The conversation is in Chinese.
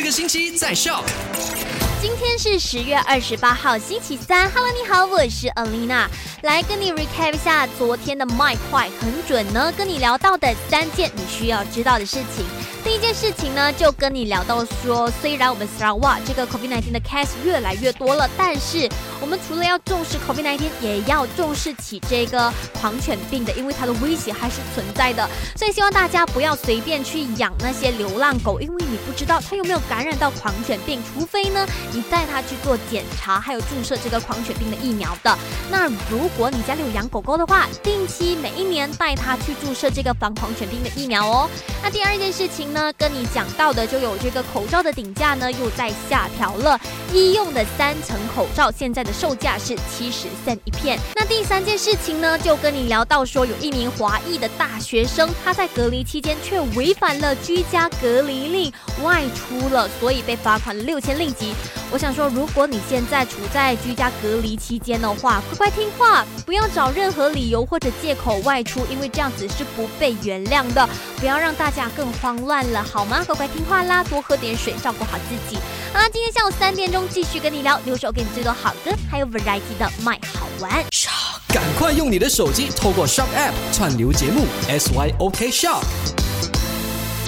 这个星期在笑。今天是十月二十八号，星期三。Hello，你好，我是 Alina，来跟你 recap 一下昨天的麦快很准呢，跟你聊到的三件你需要知道的事情。第一件事情呢，就跟你聊到说，虽然我们 Sarawak 这个 COVID-19 的 case 越来越多了，但是我们除了要重视 COVID-19，也要重视起这个狂犬病的，因为它的威胁还是存在的。所以希望大家不要随便去养那些流浪狗，因为你不知道它有没有感染到狂犬病，除非呢。你带它去做检查，还有注射这个狂犬病的疫苗的。那如果你家里有养狗狗的话，定期每一年带它去注射这个防狂犬病的疫苗哦。那第二件事情呢，跟你讲到的就有这个口罩的顶价呢又在下调了，医用的三层口罩现在的售价是七十 cent 一片。那第三件事情呢，就跟你聊到说有一名华裔的大学生，他在隔离期间却违反了居家隔离令，外出了，所以被罚款六千令吉。我想说，如果你现在处在居家隔离期间的话，乖乖听话，不要找任何理由或者借口外出，因为这样子是不被原谅的。不要让大家更慌乱了，好吗？乖乖听话啦，多喝点水，照顾好自己。好啦，今天下午三点钟继续跟你聊，留守给你最多好歌，还有 variety 的麦好玩。赶快用你的手机透过 Shop App 串流节目 SYOK Shop。